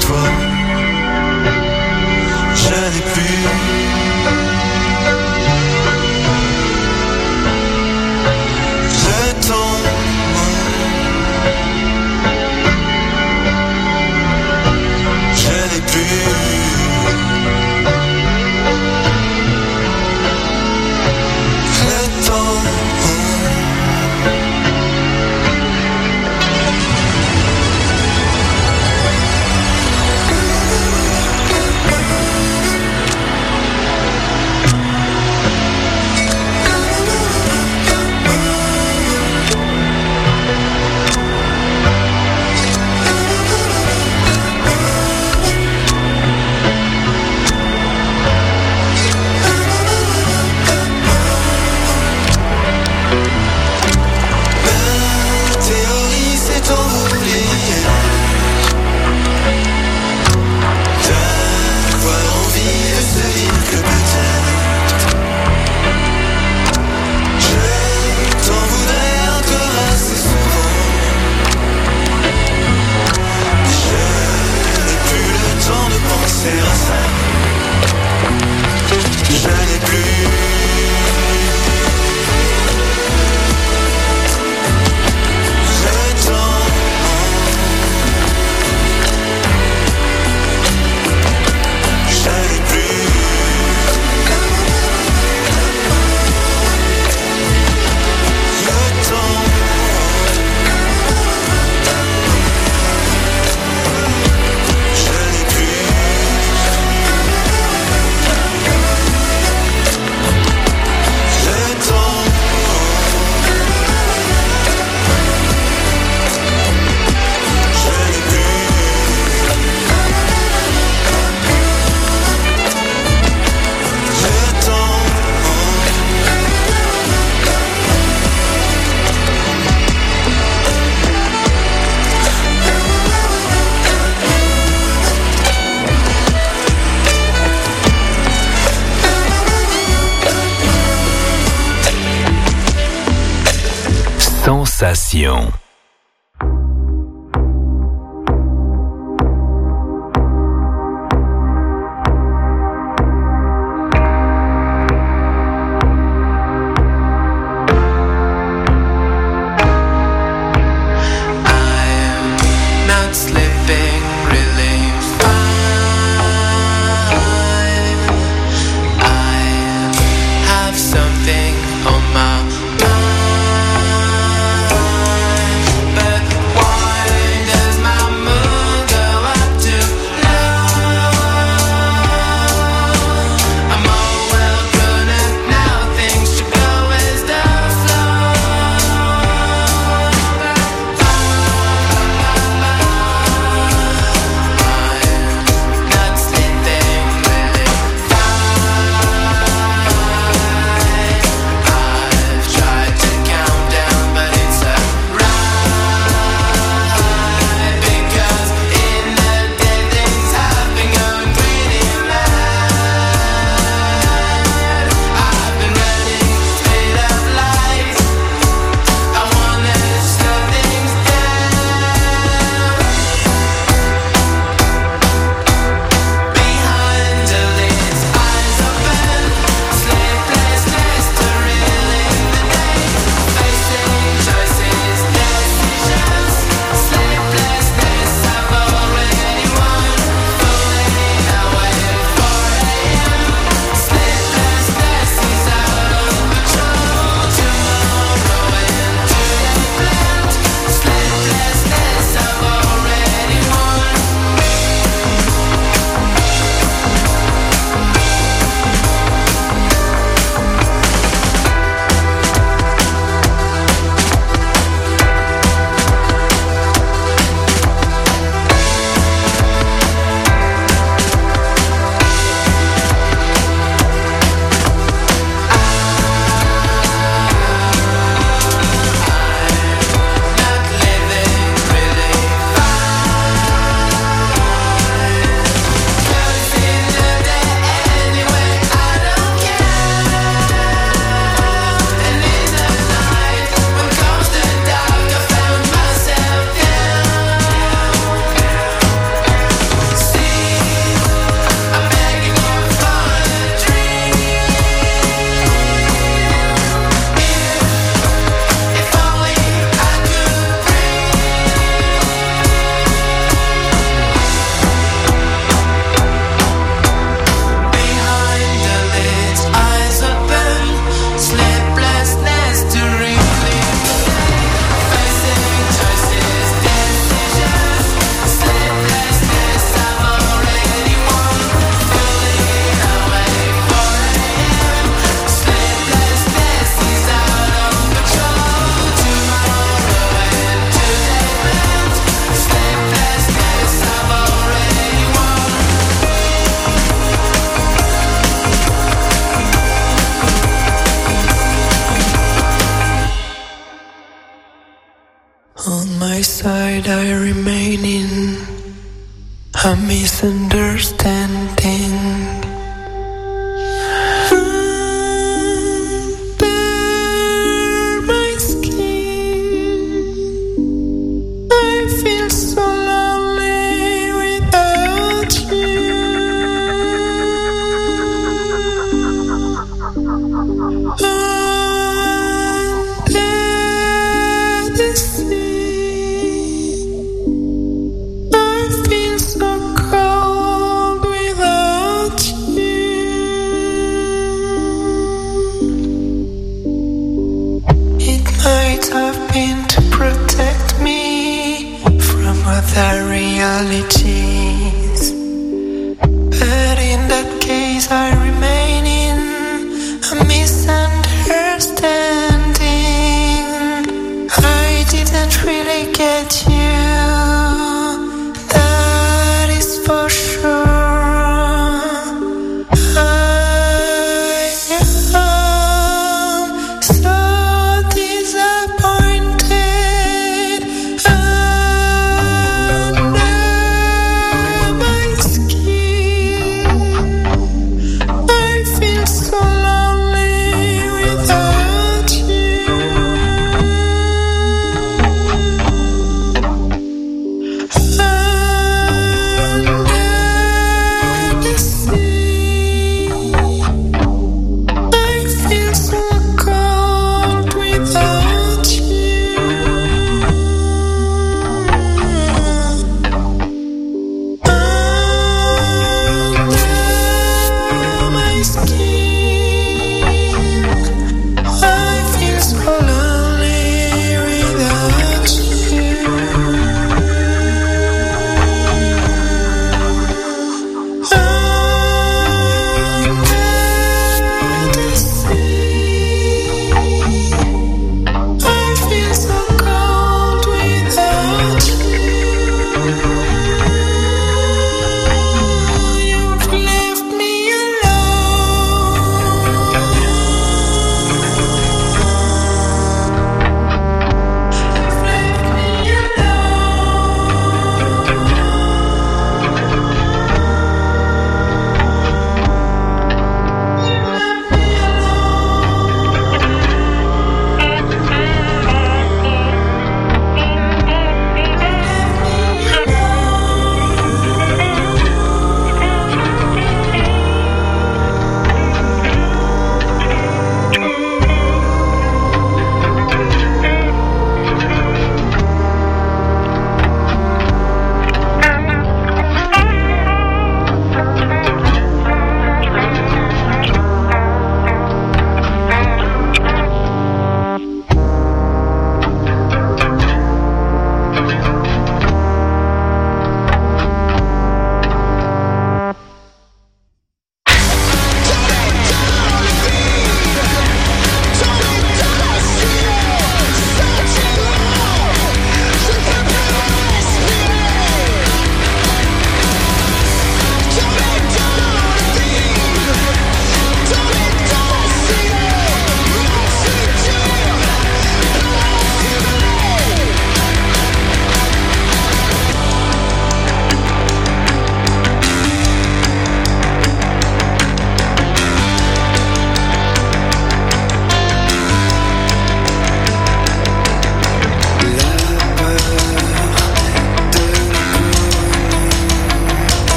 throat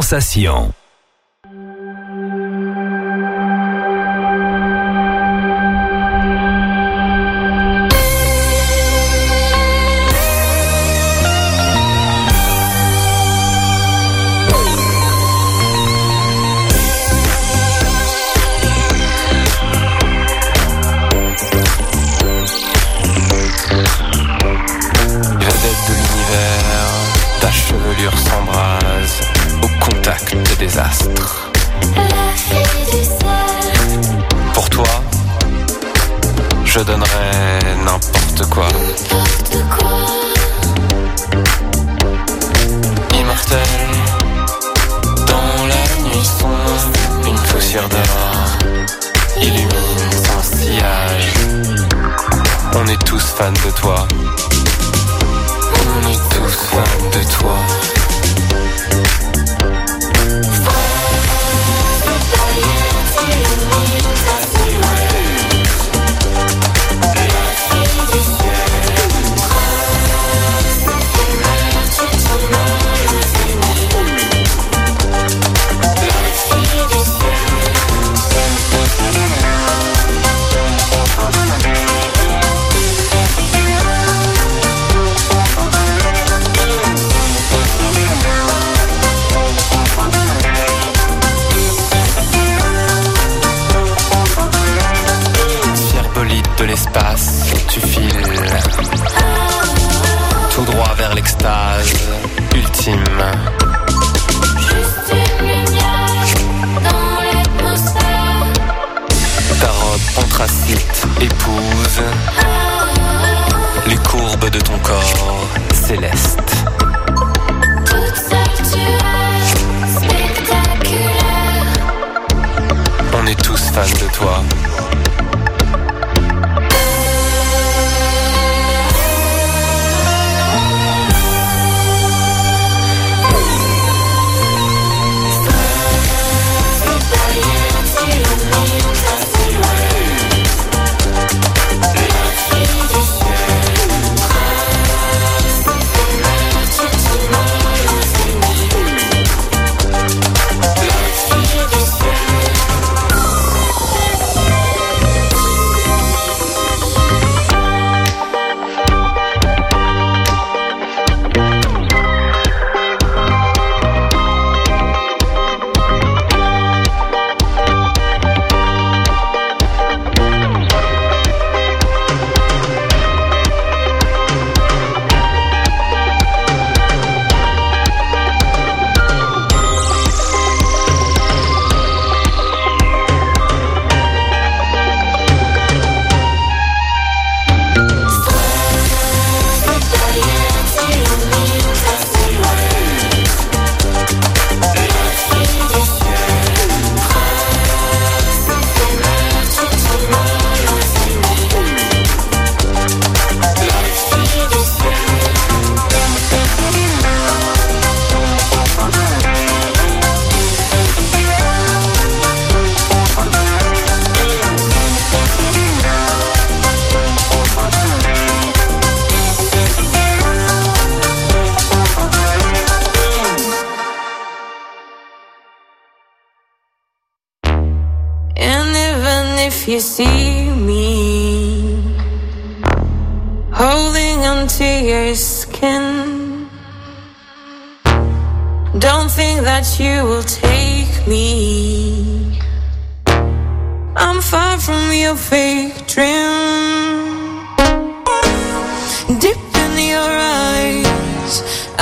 Sensation. Vedette de l'univers, ta chevelure s'embrase au contact des astres. Pour toi, je donnerais n'importe quoi. Immortel, dans la nuit sombre, une poussière d'or illumine son sillage. On est tous fans de toi. On est tous fans de toi.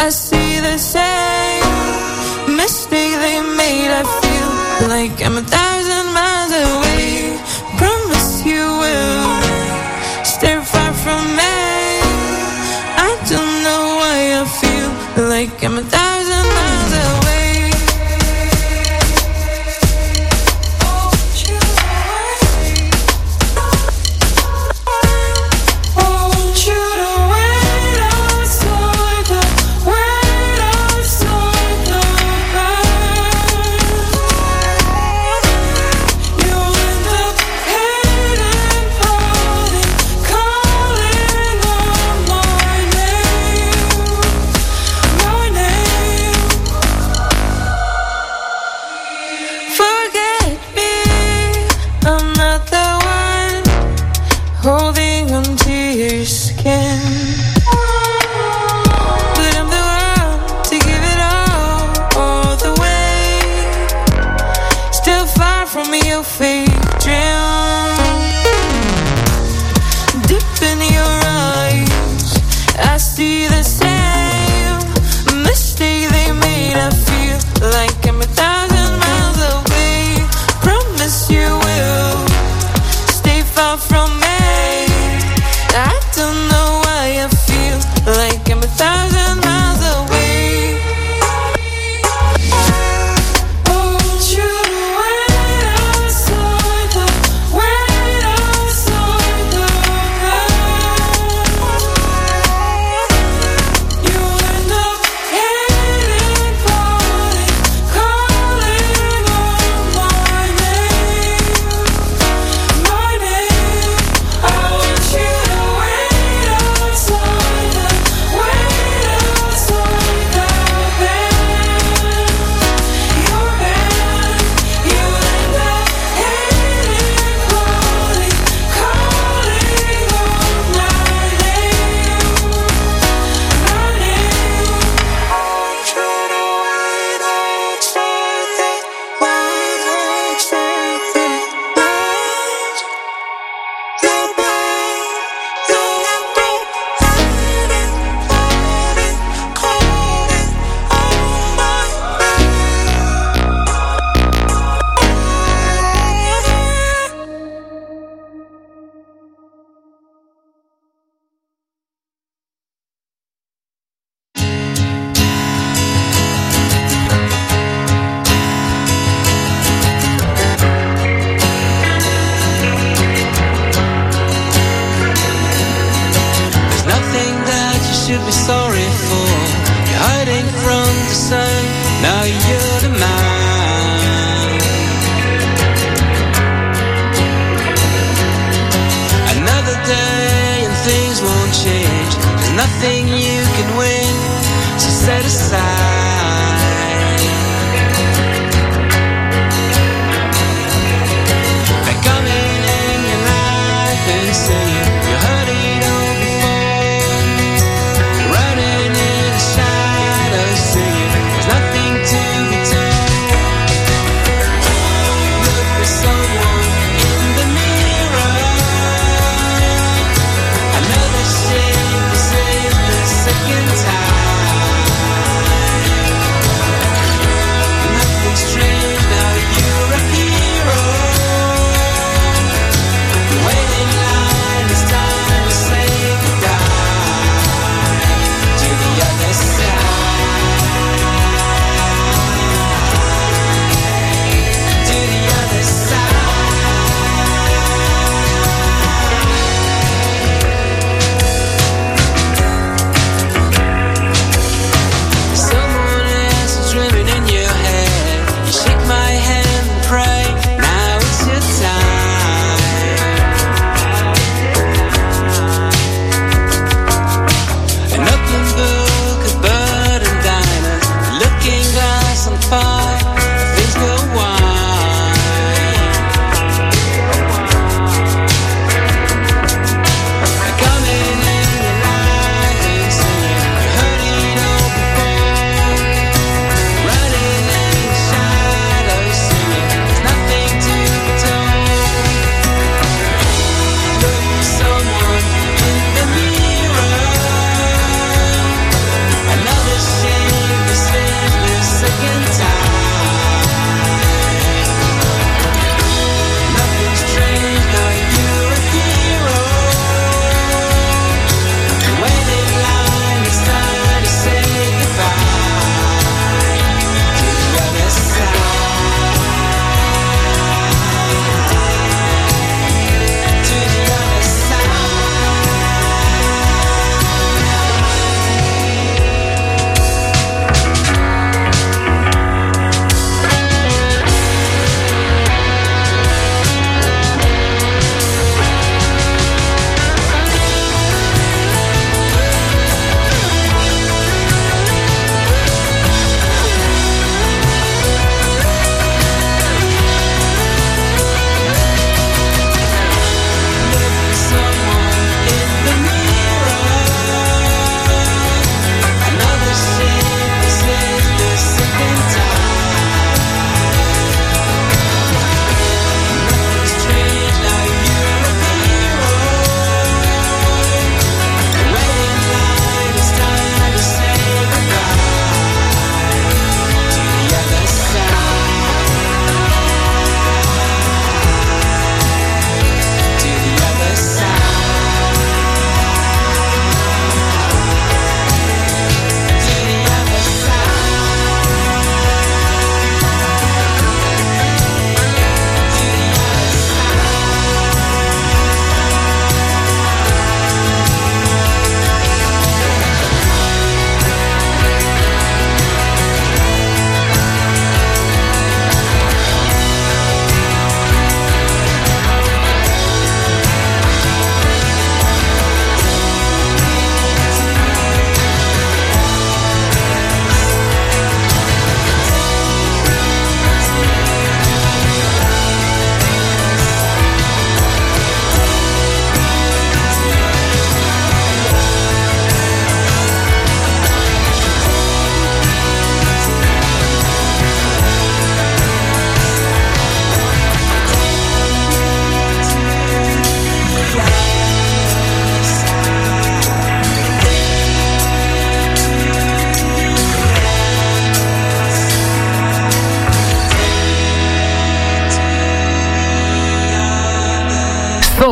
I see the same mistake they made. I feel like I'm a thousand miles away. Promise you will stay far from me. I don't know why I feel like I'm a thousand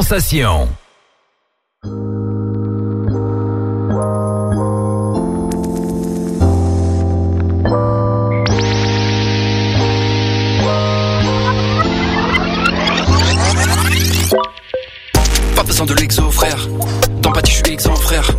Pas besoin de l'exo, frère. Dans Bati, je suis exempt, frère.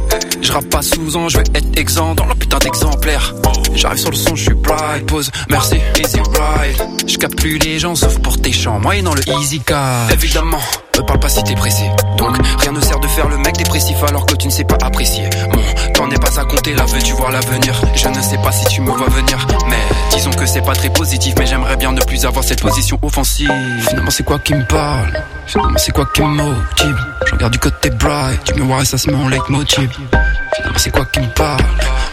Je rappe pas sous an, je vais être exempt dans la putain d'exemplaire. J'arrive sur le son, je suis bright, Pause merci, easy ride. Je capte plus les gens sauf pour tes chants, moyennant le easy car. Évidemment me parle pas si t'es pressé. Donc rien ne sert de faire le mec dépressif alors que tu ne sais pas apprécier. Mon temps n'est pas à compter, là veux-tu voir l'avenir? Je ne sais pas si tu me vois venir, mais disons que c'est pas très positif. Mais j'aimerais bien ne plus avoir cette position offensive. Finalement c'est quoi qui me parle? Finalement c'est quoi qui me motive? Je regarde du côté bright, tu me vois et ça c'est mon leitmotiv. Finalement c'est quoi qui me parle?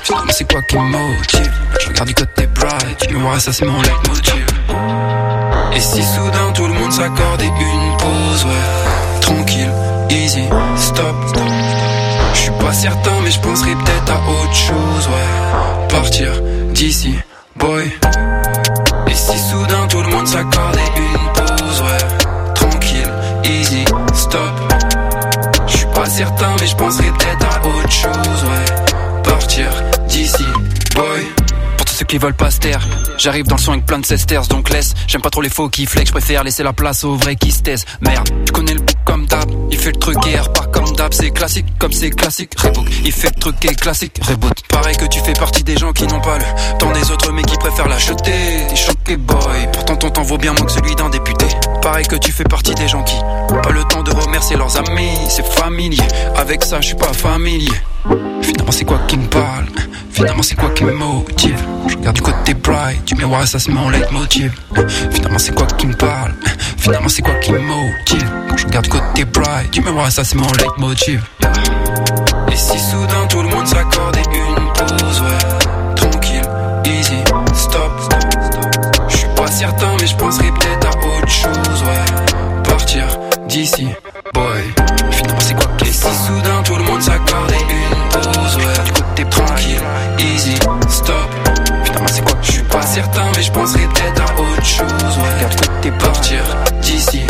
Finalement c'est quoi qui me motive? Je regarde du côté bright, tu me vois et ça c'est mon leitmotiv. Et si soudain tout le monde s'accordait une pause, ouais. Tranquille, easy, stop. Je suis pas certain mais je penserais peut-être à autre chose, ouais. Partir d'ici, boy. Et si soudain tout le monde s'accordait une pause, ouais. Tranquille, easy, stop. Je suis pas certain mais je penserais peut-être à autre chose, ouais. Partir d'ici, boy ceux qui veulent pas se taire. J'arrive dans le son avec plein de cesters Donc laisse, j'aime pas trop les faux qui flex Je préfère laisser la place aux vrais qui se taisent. Merde, tu connais le bouc comme d'hab. Il fait le truc et repart comme d'hab. C'est classique comme c'est classique. Reboot, il fait le truc et classique. Reboot, pareil que tu fais partie des gens qui n'ont pas le temps des autres Mais qui préfèrent l'acheter T'es choqué boy, pourtant ton temps vaut bien moins que celui d'un député. Pareil que tu fais partie des gens qui ont Pas le temps de remercier leurs amis. C'est familier, avec ça je suis pas familier Finalement c'est quoi qui me parle? Finalement c'est quoi qui me motive? Je regarde du côté bright Du miroir et ça c'est mon leitmotiv. Finalement c'est quoi qui me parle? Finalement c'est quoi qui me motive? Je regarde du côté bright Du miroir et ça c'est mon leitmotiv. Et si soudain tout le monde s'accordait une pause ouais. Tranquille, easy, stop. Je suis pas certain mais je penserais peut-être à autre chose ouais. Partir d'ici, certain mais je penserais peut-être à autre chose ouais. Partir d'ici,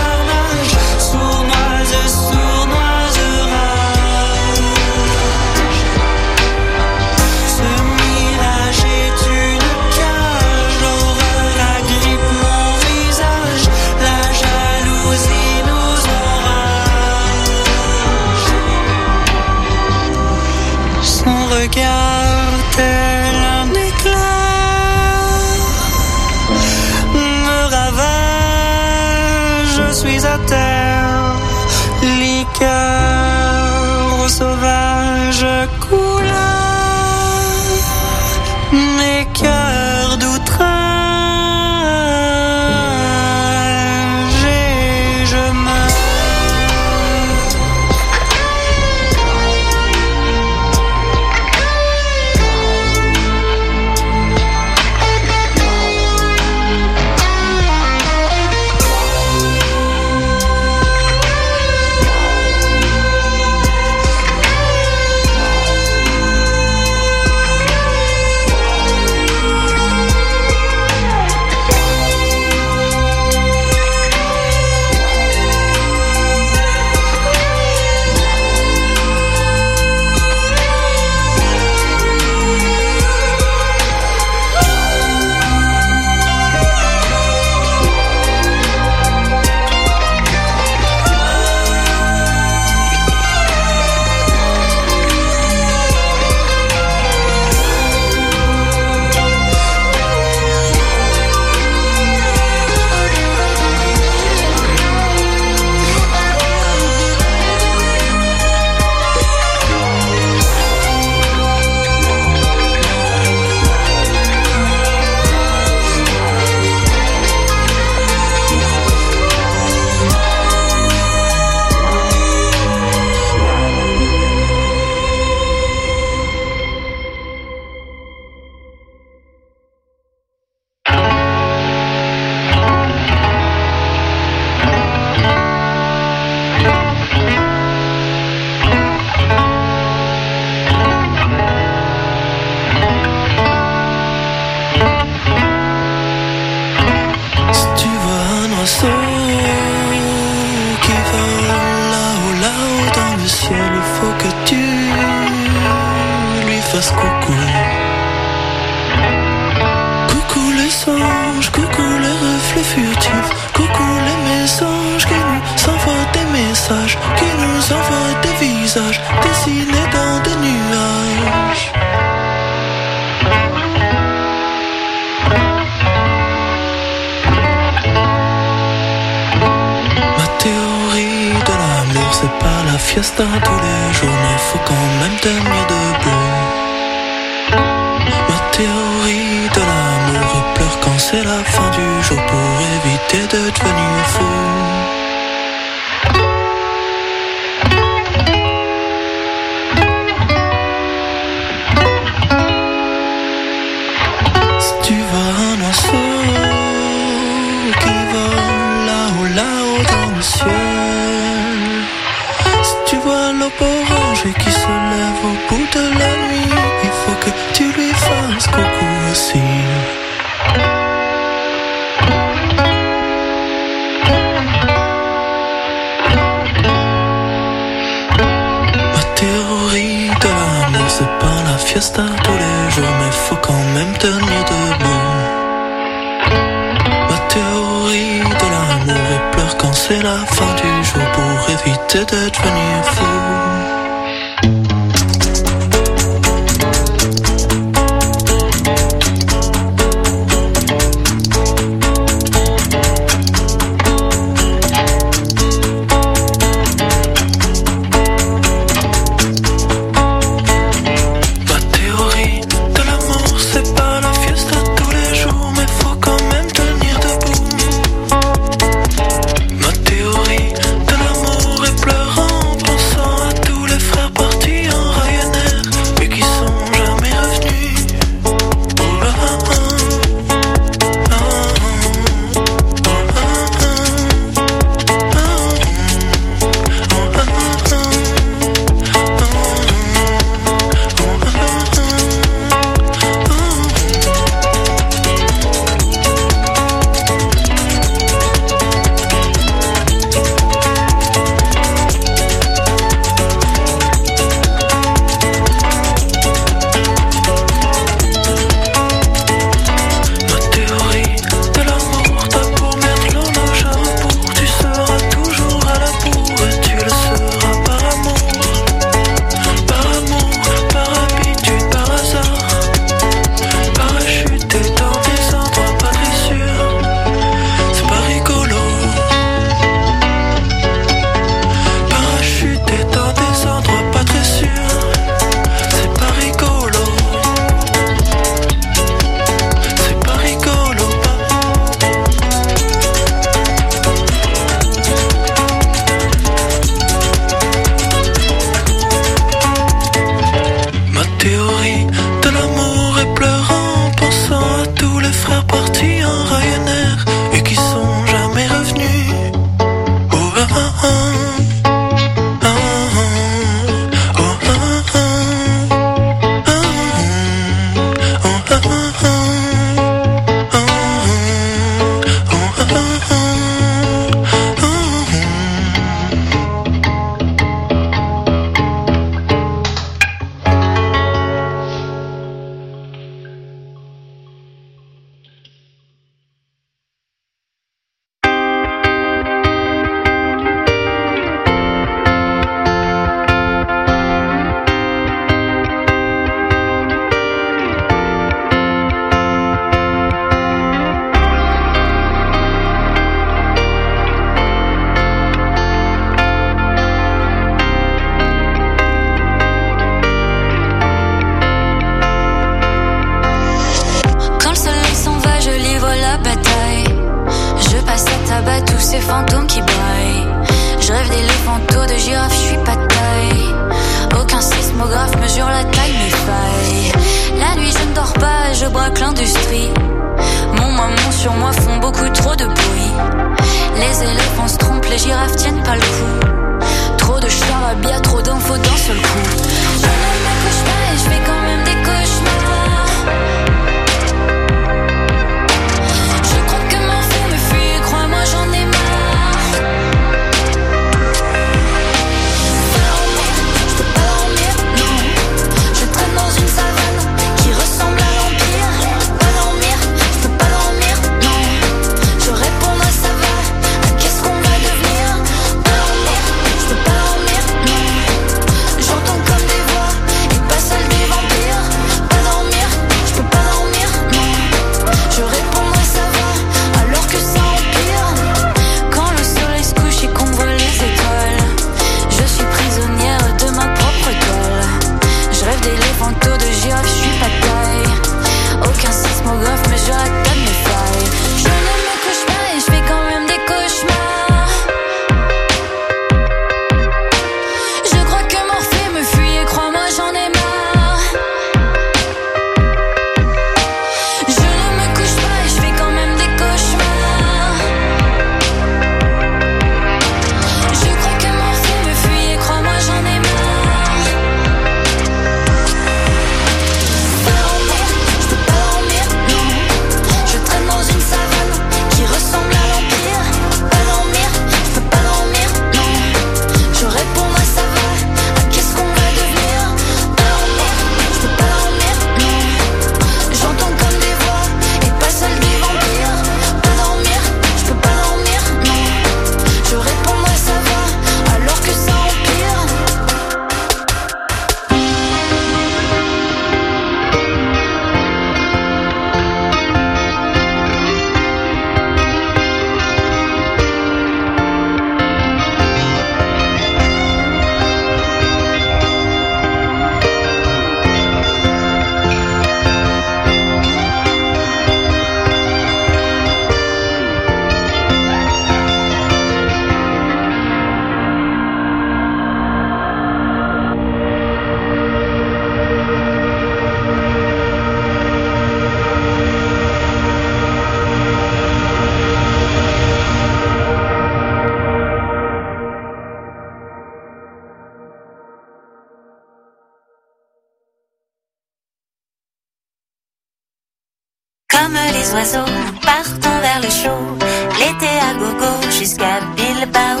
les oiseaux partons vers le chaud. L'été à gogo jusqu'à Bilbao.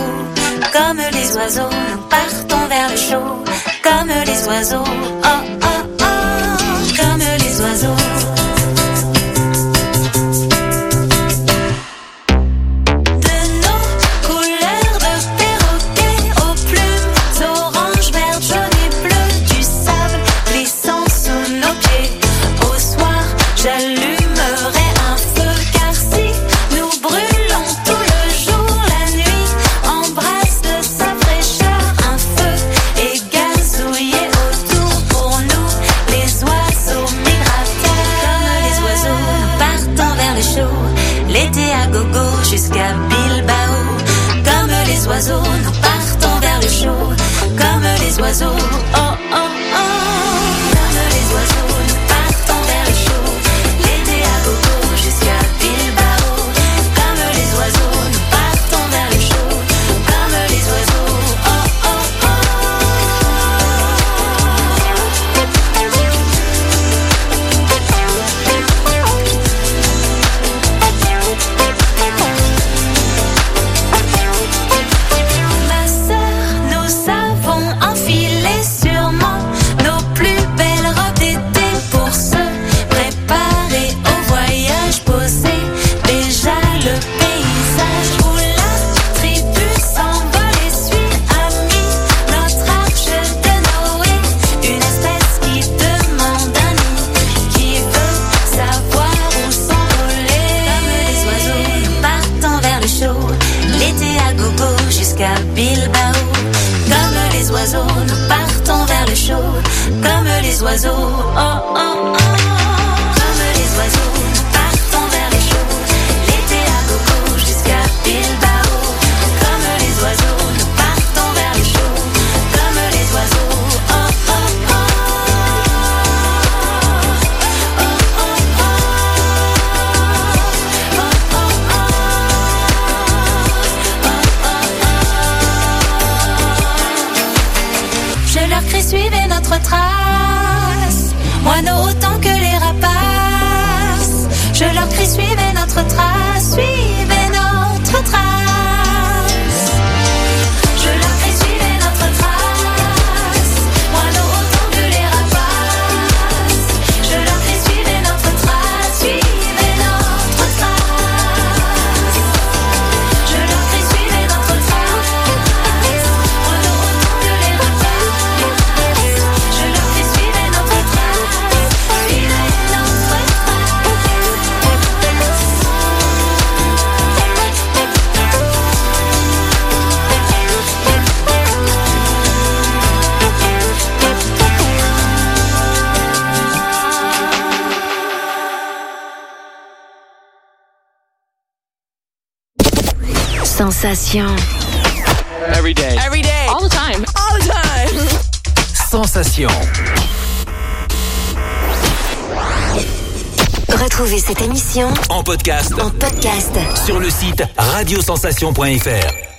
Comme les oiseaux, nous partons vers le chaud. Comme les oiseaux, oh. oiseaux. Oh, oh, oh. Sensation. Every day. Every day. All the time. All the time. Sensation. Retrouvez cette émission en podcast. En podcast. Sur le site radiosensation.fr.